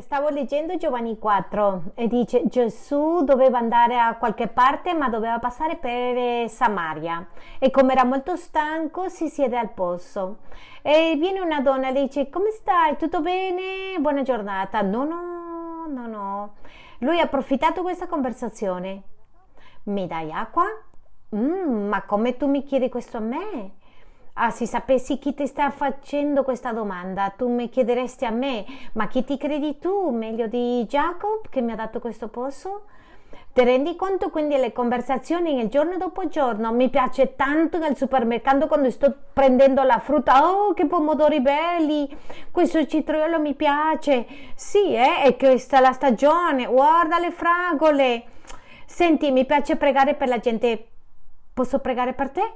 Stavo leggendo Giovanni 4 e dice Gesù doveva andare a qualche parte ma doveva passare per Samaria e come era molto stanco si siede al pozzo e viene una donna e dice come stai? Tutto bene? Buona giornata. No, no, no, no. Lui ha approfittato questa conversazione. Mi dai acqua? Mm, ma come tu mi chiedi questo a me? Ah, se sapessi chi ti sta facendo questa domanda, tu mi chiederesti a me, ma chi ti credi tu? Meglio di Jacob che mi ha dato questo posto? Ti rendi conto quindi le conversazioni il giorno dopo giorno? Mi piace tanto nel supermercato quando sto prendendo la frutta. Oh, che pomodori belli! Questo citriolo mi piace. Sì, eh, è questa la stagione. Guarda le fragole. Senti, mi piace pregare per la gente. Posso pregare per te?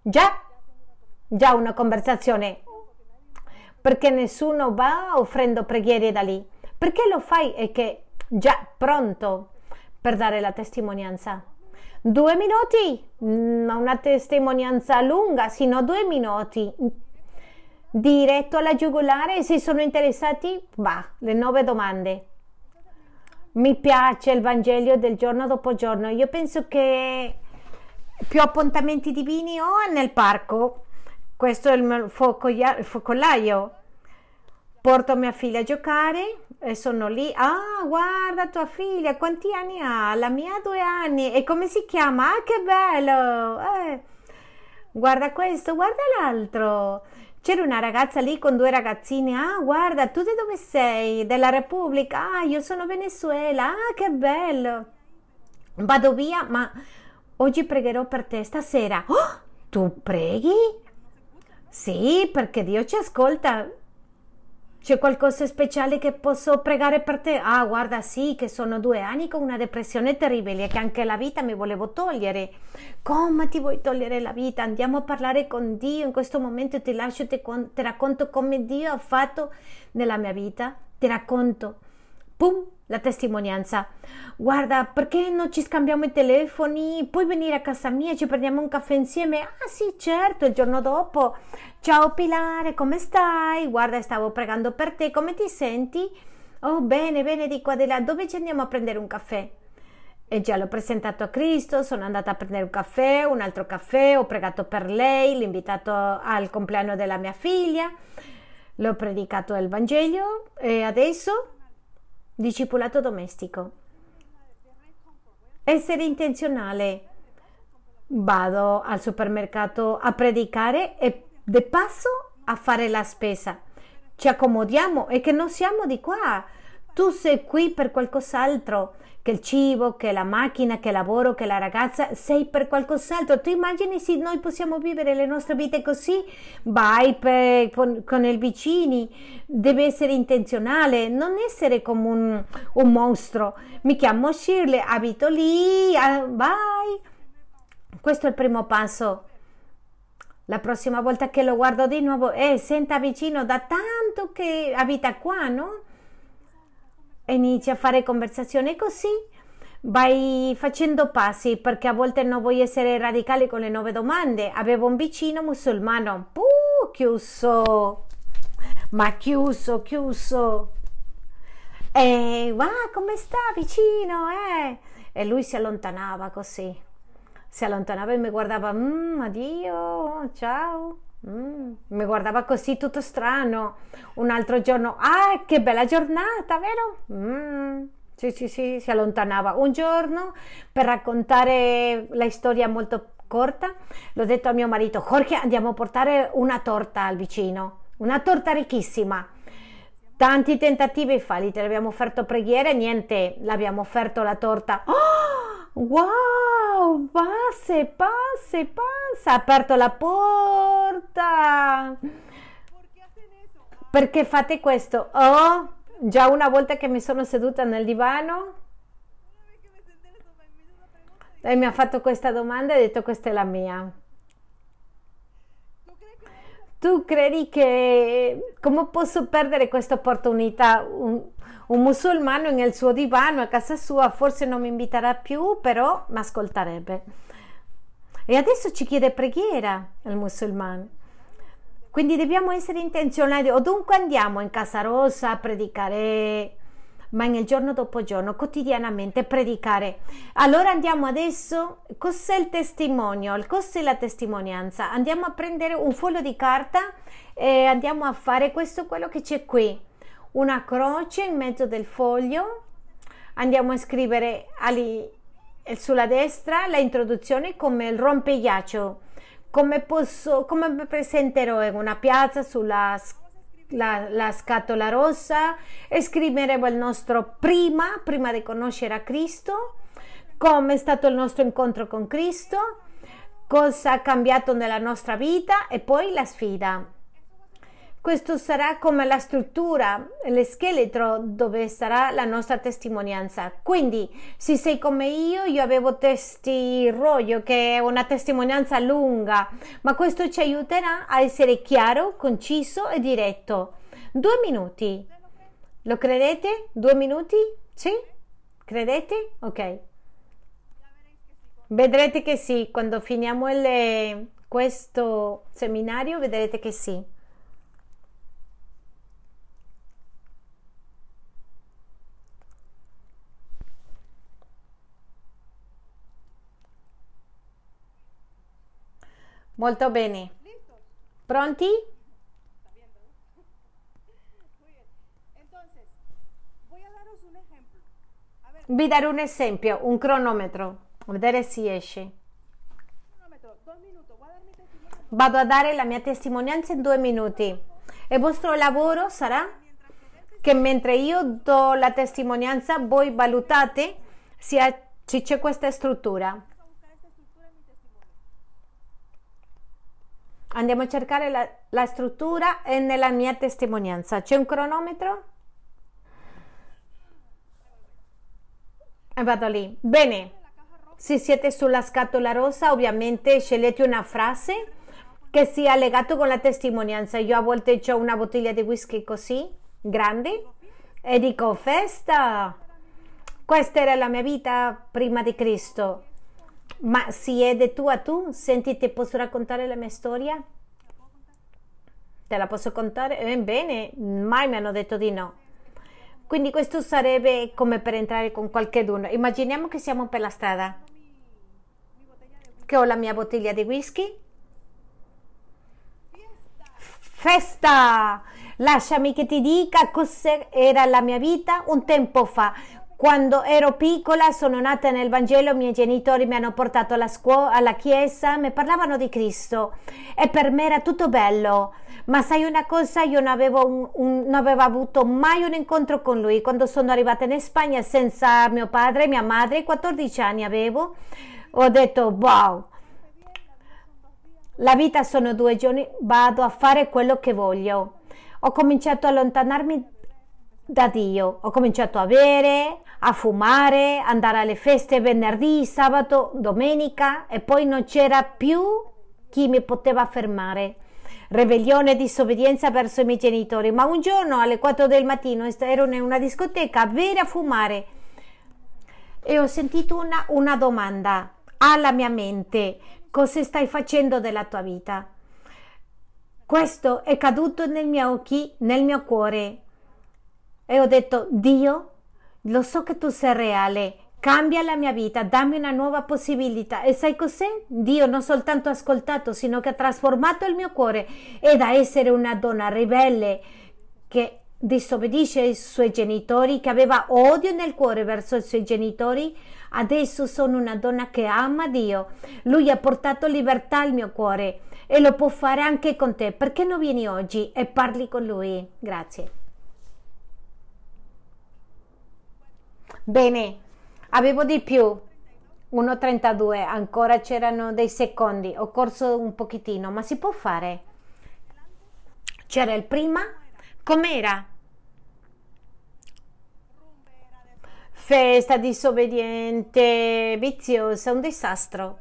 Già, già una conversazione. Perché nessuno va offrendo preghiere da lì. Perché lo fai e che già pronto per dare la testimonianza? Due minuti? Non una testimonianza lunga sino due minuti. Diretto alla giugulare se sono interessati va le nove domande. Mi piace il Vangelo del giorno dopo giorno. Io penso che più appuntamenti divini ho nel parco questo è il mio focolaio. Porto mia figlia a giocare e sono lì. Ah, guarda tua figlia, quanti anni ha? La mia ha due anni. E come si chiama? Ah, che bello! Eh. Guarda questo, guarda l'altro. C'era una ragazza lì con due ragazzine. Ah, guarda, tu di dove sei? Della Repubblica? Ah, io sono Venezuela. Ah, che bello. Vado via, ma oggi pregherò per te stasera. Oh, tu preghi? Sì, perché Dio ci ascolta. C'è qualcosa speciale che posso pregare per te? Ah, guarda, sì, che sono due anni con una depressione terribile che anche la vita mi volevo togliere. Come ti vuoi togliere la vita? Andiamo a parlare con Dio. In questo momento ti lascio, ti, ti racconto come Dio ha fatto nella mia vita. Ti racconto. Pum, la testimonianza. Guarda, perché non ci scambiamo i telefoni? Puoi venire a casa mia, ci prendiamo un caffè insieme? Ah sì, certo, il giorno dopo. Ciao Pilare, come stai? Guarda, stavo pregando per te, come ti senti? Oh, bene, bene, di qua di là. Dove ci andiamo a prendere un caffè? E già l'ho presentato a Cristo, sono andata a prendere un caffè, un altro caffè, ho pregato per lei, l'ho invitato al compleanno della mia figlia, l'ho predicato il Vangelo e adesso Discipulato domestico. Essere intenzionale. Vado al supermercato a predicare e de passo a fare la spesa. Ci accomodiamo e che non siamo di qua. Tu sei qui per qualcos'altro che il cibo, che la macchina, che il lavoro, che la ragazza, sei per qualcos'altro. Tu immagini se noi possiamo vivere le nostre vite così? Vai per, con, con, i vicini, deve essere intenzionale, non essere come un, un mostro. Mi chiamo Shirley, abito lì, vai. Questo è il primo passo. La prossima volta che lo guardo di nuovo, eh, senta vicino da tanto che abita qua, no? E inizi a fare conversazione così vai facendo passi perché a volte non vuoi essere radicale con le nuove domande. Avevo un vicino musulmano, puh, chiuso, ma chiuso, chiuso. E wow, come sta vicino, eh? E lui si allontanava così, si allontanava e mi guardava, mm, addio, ciao. Mm, mi guardava così tutto strano. Un altro giorno, ah, che bella giornata, vero? Mm, sì, sì, sì, si allontanava. Un giorno, per raccontare la storia molto corta, l'ho detto a mio marito, Jorge, andiamo a portare una torta al vicino, una torta ricchissima. Tanti tentativi falliti, abbiamo offerto preghiere, niente, l'abbiamo offerto la torta. Oh, wow, passe, passe, passe, ha aperto la porta. Perché fate questo? Oh, già una volta che mi sono seduta nel divano e mi ha fatto questa domanda e ha detto questa è la mia. Tu credi che come posso perdere questa opportunità? Un, un musulmano nel suo divano a casa sua forse non mi inviterà più, però mi ascolterebbe. E adesso ci chiede preghiera il musulmano. Quindi dobbiamo essere intenzionali. Ovunque andiamo in Casa Rosa a predicare, ma nel giorno dopo giorno, quotidianamente predicare. Allora andiamo adesso, cos'è il testimonio? Cos'è la testimonianza? Andiamo a prendere un foglio di carta e andiamo a fare questo, quello che c'è qui. Una croce in mezzo del foglio. Andiamo a scrivere ali, sulla destra la introduzione come il rompeghiaccio. Come, posso, come mi presenterò in una piazza sulla la, la, scatola rossa scriveremo il nostro prima, prima di conoscere a Cristo, come è stato il nostro incontro con Cristo, cosa ha cambiato nella nostra vita e poi la sfida. Questo sarà come la struttura, lo scheletro dove sarà la nostra testimonianza. Quindi, se sei come io, io avevo testi rollo, che è una testimonianza lunga, ma questo ci aiuterà a essere chiaro, conciso e diretto. Due minuti. Lo credete? Due minuti? Sì? Credete? Ok. Vedrete che sì, quando finiamo il, questo seminario vedrete che sì. Molto bene. Pronti? Vi darò un esempio, un cronometro, a vedere se esce. Vado a dare la mia testimonianza in due minuti. Il vostro lavoro sarà che mentre io do la testimonianza, voi valutate se c'è questa struttura. Andiamo a cercare la, la struttura e nella mia testimonianza. C'è un cronometro? E vado lì. Bene. Se siete sulla scatola rosa, ovviamente scegliete una frase che sia legata con la testimonianza. Io a volte ho una bottiglia di whisky così, grande, e dico festa. Questa era la mia vita prima di Cristo. Ma se è di tu a tu, senti, ti posso raccontare la mia storia? Te la posso contare? Ebbene, mai mi hanno detto di no. Quindi questo sarebbe come per entrare con qualcuno. Immaginiamo che siamo per la strada, che ho la mia bottiglia di whisky. Festa! Lasciami che ti dica cos'era la mia vita un tempo fa. Quando ero piccola sono nata nel Vangelo, i miei genitori mi hanno portato alla scuola, alla chiesa, mi parlavano di Cristo e per me era tutto bello. Ma sai una cosa, io non avevo, un, un, non avevo avuto mai un incontro con lui. Quando sono arrivata in Spagna senza mio padre e mia madre, 14 anni avevo, ho detto wow, la vita sono due giorni, vado a fare quello che voglio. Ho cominciato a allontanarmi da Dio. Ho cominciato a bere, a fumare, andare alle feste venerdì, sabato, domenica e poi non c'era più chi mi poteva fermare. Rebellione e disobbedienza verso i miei genitori. Ma un giorno alle 4 del mattino ero in una discoteca a bere a fumare e ho sentito una, una domanda alla mia mente. Cosa stai facendo della tua vita? Questo è caduto nei miei occhi, nel mio cuore e ho detto, Dio, lo so che tu sei reale, cambia la mia vita, dammi una nuova possibilità. E sai cos'è? Dio non soltanto ha ascoltato, sino che ha trasformato il mio cuore e da essere una donna ribelle che disobbedisce ai suoi genitori, che aveva odio nel cuore verso i suoi genitori, adesso sono una donna che ama Dio. Lui ha portato libertà al mio cuore e lo può fare anche con te. Perché non vieni oggi e parli con lui? Grazie. Bene, avevo di più. 1.32, ancora c'erano dei secondi, ho corso un pochettino, ma si può fare. C'era il prima, com'era? Festa disobbediente, viziosa, un disastro.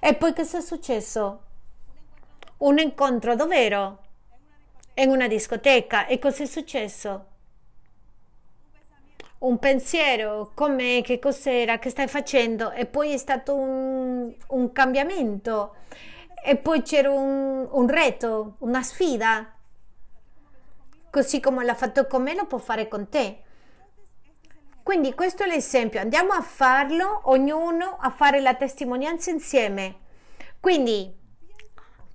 E poi cosa è successo? Un incontro, dov'ero? In una discoteca. E cosa è successo? Un pensiero, come che cos'era, che stai facendo e poi è stato un, un cambiamento e poi c'era un, un reto, una sfida. Così come l'ha fatto con me, lo può fare con te. Quindi questo è l'esempio, andiamo a farlo, ognuno a fare la testimonianza insieme. Quindi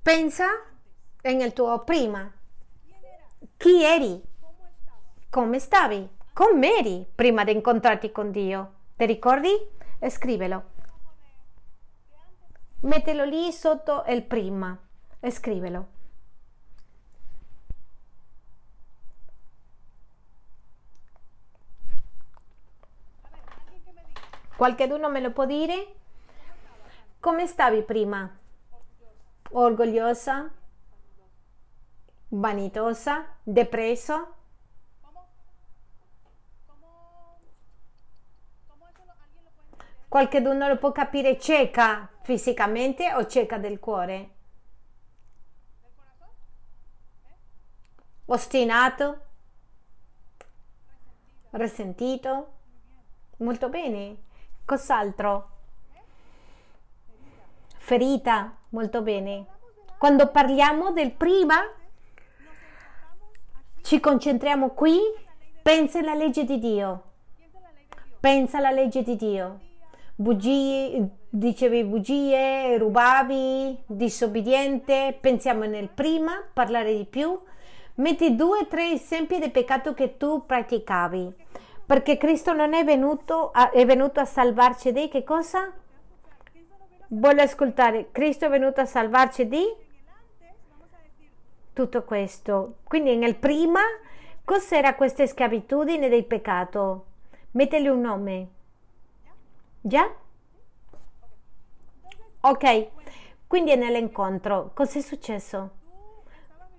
pensa nel tuo prima. Chi eri? Come stavi? Come eri prima di incontrarti con Dio? Ti ricordi? Scrivelo. Mettelo lì sotto il prima e scrivelo. Qualcuno me lo può dire? Come stavi prima? Orgogliosa? Vanitosa? Depresso? Qualcuno lo può capire cieca fisicamente o cieca del cuore? Ostinato? Resentito? Molto bene. Cos'altro? Ferita? Molto bene. Quando parliamo del prima, ci concentriamo qui, pensa alla legge di Dio. Pensa alla legge di Dio bugie, dicevi bugie, rubavi, disobbediente, pensiamo nel prima, parlare di più. Metti due o tre esempi di peccato che tu praticavi, perché Cristo non è venuto a, è venuto a salvarci di che cosa? Vuole ascoltare, Cristo è venuto a salvarci di tutto questo. Quindi nel prima, cos'era questa schiavitudine del peccato? Metteli un nome. Già? Ok, quindi è nell'incontro. Cos'è successo?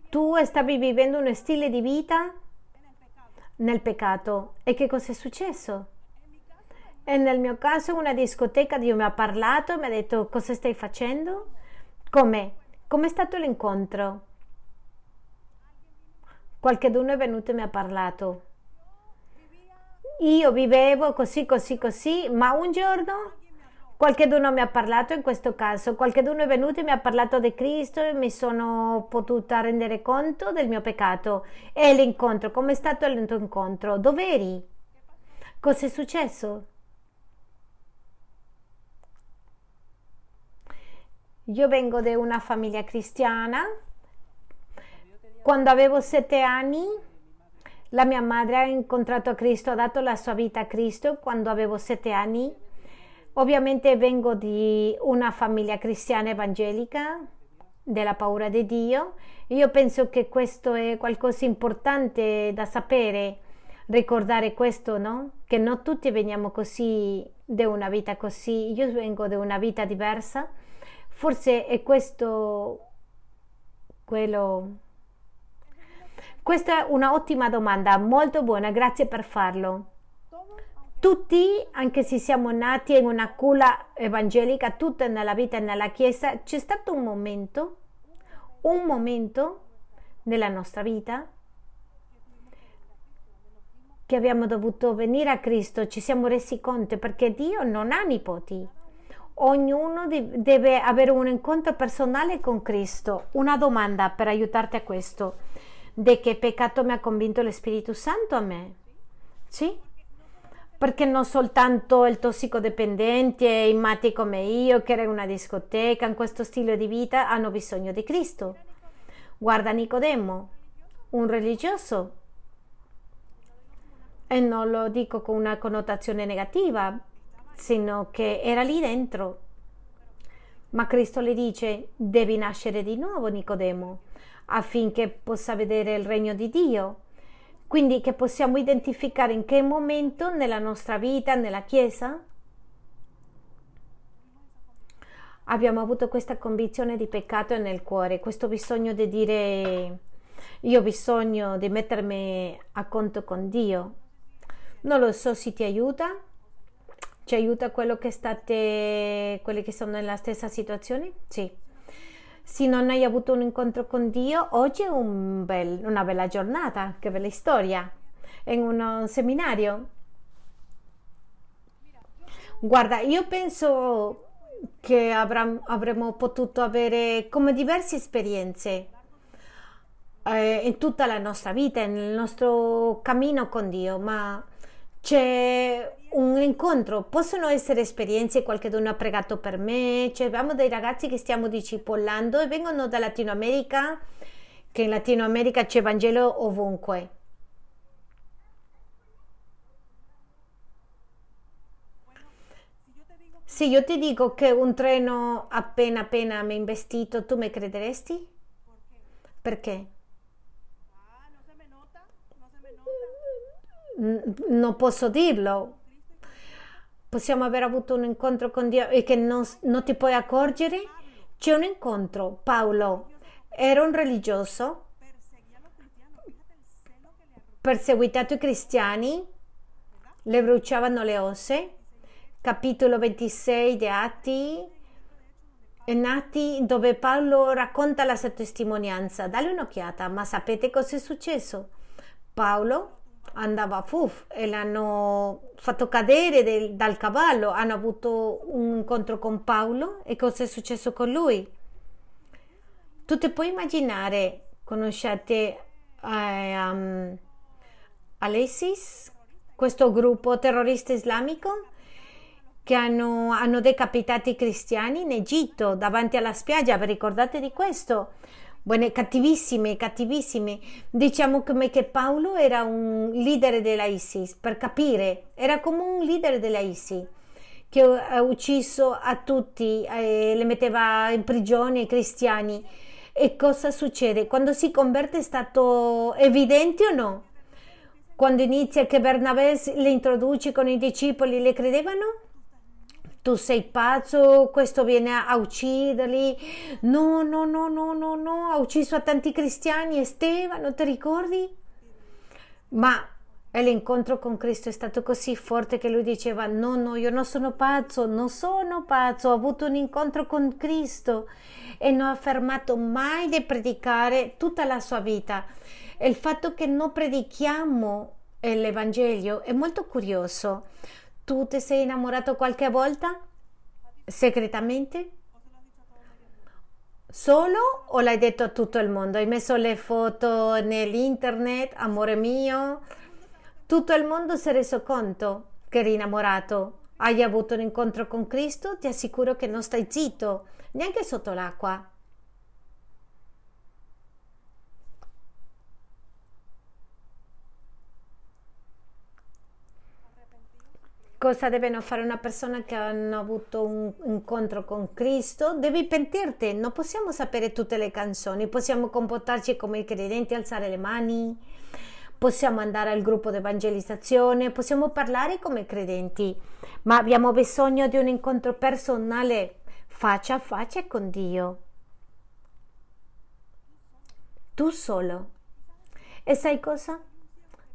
Tu stavi vivendo uno stile di vita nel peccato. E che cosa è successo? E nel mio caso una discoteca Dio mi ha parlato e mi ha detto cosa stai facendo? Come? Com'è stato l'incontro? Qualcuno è venuto e mi ha parlato io vivevo così, così, così, ma un giorno qualcuno mi ha parlato in questo caso, qualcuno è venuto e mi ha parlato di Cristo e mi sono potuta rendere conto del mio peccato. E l'incontro, com'è stato il tuo incontro? Dove eri? Cosa è successo? Io vengo da una famiglia cristiana. Quando avevo sette anni la mia madre ha incontrato Cristo, ha dato la sua vita a Cristo quando avevo sette anni. Ovviamente vengo di una famiglia cristiana evangelica, della paura di Dio. Io penso che questo è qualcosa di importante da sapere, ricordare questo, no? Che non tutti veniamo così, da una vita così. Io vengo da una vita diversa. Forse è questo quello questa è un'ottima domanda, molto buona, grazie per farlo. Tutti, anche se siamo nati in una culla evangelica, tutte nella vita e nella Chiesa, c'è stato un momento, un momento nella nostra vita che abbiamo dovuto venire a Cristo, ci siamo resi conto perché Dio non ha nipoti. Ognuno deve avere un incontro personale con Cristo. Una domanda per aiutarti a questo di che peccato mi ha convinto lo Spirito Santo a me? Sì? Perché non soltanto il tossicodipendente i matti come io, che era in una discoteca, in questo stile di vita, hanno bisogno di Cristo. Guarda Nicodemo, un religioso. E non lo dico con una connotazione negativa, sino che era lì dentro. Ma Cristo le dice, devi nascere di nuovo, Nicodemo affinché possa vedere il regno di Dio. Quindi che possiamo identificare in che momento nella nostra vita, nella Chiesa, abbiamo avuto questa convinzione di peccato nel cuore, questo bisogno di dire io ho bisogno di mettermi a conto con Dio. Non lo so se ti aiuta, ci aiuta quello che state, quelli che sono nella stessa situazione? Sì se non hai avuto un incontro con Dio, oggi è un bel, una bella giornata, che bella storia, in un seminario. Guarda, io penso che avrà, avremmo potuto avere come diverse esperienze eh, in tutta la nostra vita, nel nostro cammino con Dio, ma c'è un incontro, possono essere esperienze, qualcuno ha pregato per me, cioè, abbiamo dei ragazzi che stiamo discipollando e vengono da Latino America, che in Latino America c'è Vangelo ovunque. Se io ti dico che un treno appena appena mi ha investito, tu mi crederesti? Perché? non posso dirlo. Possiamo aver avuto un incontro con Dio e che non, non ti puoi accorgere? C'è un incontro. Paolo era un religioso, perseguitato i cristiani, le bruciavano le ossa. Capitolo 26 di Atti, Atti dove Paolo racconta la sua testimonianza. Dalle un'occhiata, ma sapete cosa è successo? Paolo andava a Fuf e l'hanno fatto cadere del, dal cavallo, hanno avuto un incontro con Paolo e cosa è successo con lui? Tu ti puoi immaginare, conoscete eh, um, Alessis, questo gruppo terrorista islamico che hanno, hanno decapitato i cristiani in Egitto davanti alla spiaggia, vi ricordate di questo? Buone, cattivissime, cattivissime. Diciamo come che Paolo era un leader della ISIS, per capire, era come un leader della ISIS che ha ucciso a tutti, eh, le metteva in prigione i cristiani. E cosa succede? Quando si converte è stato evidente o no? Quando inizia che Bernabé le introduce con i discepoli, le credevano? Tu sei pazzo, questo viene a ucciderli. No, no, no, no, no, no, ha ucciso tanti cristiani, Stefano, ti ricordi? Ma l'incontro con Cristo è stato così forte che lui diceva no, no, io non sono pazzo, non sono pazzo, ho avuto un incontro con Cristo e non ha fermato mai di predicare tutta la sua vita. E il fatto che non predichiamo l'Evangelio è molto curioso tu ti sei innamorato qualche volta? Segretamente? Solo o l'hai detto a tutto il mondo? Hai messo le foto nell'internet, amore mio? Tutto il mondo si è reso conto che eri innamorato. Hai avuto un incontro con Cristo? Ti assicuro che non stai zitto, neanche sotto l'acqua. Cosa devono fare una persona che hanno avuto un incontro con Cristo? Devi pentirti, non possiamo sapere tutte le canzoni, possiamo comportarci come i credenti, alzare le mani, possiamo andare al gruppo di evangelizzazione, possiamo parlare come credenti, ma abbiamo bisogno di un incontro personale faccia a faccia con Dio. Tu solo. E sai cosa?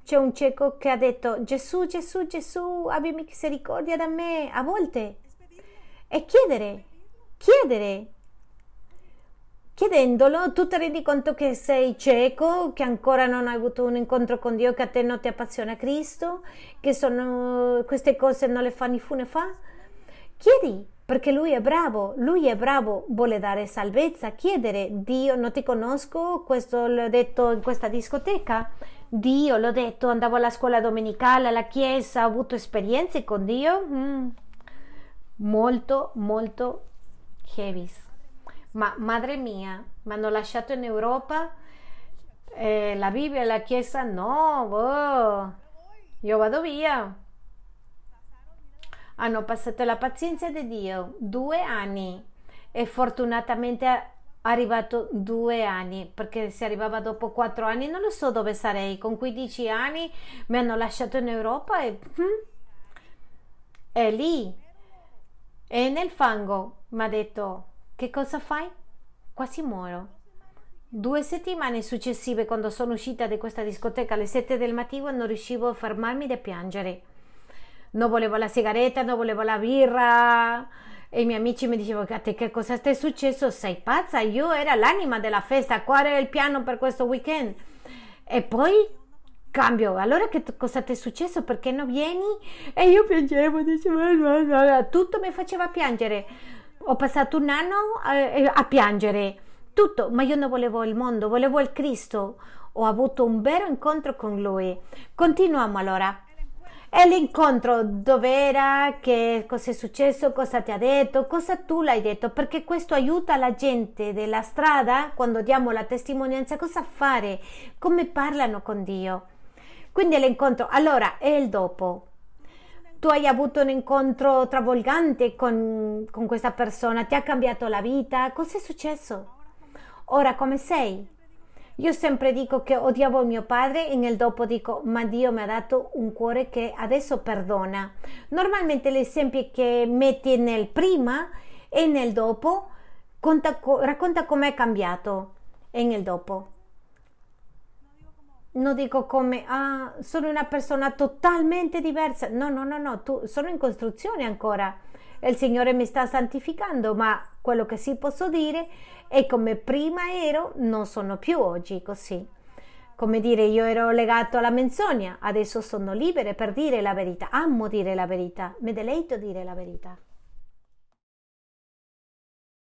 C'è un cieco che ha detto Gesù, Gesù, Gesù, abbi misericordia da me, a volte. E chiedere, chiedere. Chiedendolo, tu ti rendi conto che sei cieco, che ancora non hai avuto un incontro con Dio, che a te non ti appassiona Cristo, che sono, queste cose non le fa né fu né fa. Chiedi, perché lui è bravo, lui è bravo, vuole dare salvezza, chiedere, Dio non ti conosco, questo l'ho detto in questa discoteca, Dio, l'ho detto, andavo alla scuola domenicale, alla chiesa, ho avuto esperienze con Dio mm. molto, molto heavy. Ma madre mia, mi hanno lasciato in Europa eh, la Bibbia la chiesa, no, boh, io vado via. Hanno passato la pazienza di Dio, due anni e fortunatamente arrivato due anni perché se arrivava dopo quattro anni non lo so dove sarei. Con 15 anni mi hanno lasciato in Europa e hm, è lì. È nel fango mi ha detto che cosa fai? quasi muoro. Due settimane successive quando sono uscita da questa discoteca alle 7 del mattino non riuscivo a fermarmi da piangere. Non volevo la sigaretta non volevo la birra e i miei amici mi dicevano a che cosa è successo? Sei pazza? Io era l'anima della festa, qual era il piano per questo weekend? E poi cambio, allora che cosa ti è successo? Perché non vieni? E io piangevo, dicevo, tutto mi faceva piangere. ho passato un anno a, eh, a piangere tutto, ma io non volevo il mondo, volevo il Cristo. Ho avuto un vero incontro con Lui. Continuiamo allora. E l'incontro dov'era? Che cosa è successo? Cosa ti ha detto? Cosa tu l'hai detto? Perché questo aiuta la gente della strada quando diamo la testimonianza cosa fare, come parlano con Dio. Quindi l'incontro. Allora, è il dopo. Tu hai avuto un incontro travolgante con, con questa persona, ti ha cambiato la vita. Cosa è successo? Ora come sei? Io sempre dico che odiavo mio padre e nel dopo dico ma Dio mi ha dato un cuore che adesso perdona. Normalmente gli esempi che metti nel prima e nel dopo conta, racconta com'è cambiato e nel dopo. Non dico come ah, sono una persona totalmente diversa. No, no, no, no, tu, sono in costruzione ancora. Il Signore mi sta santificando, ma quello che sì posso dire è come prima ero, non sono più oggi così. Come dire, io ero legato alla menzogna, adesso sono libera per dire la verità, amo dire la verità, mi deleito dire la verità.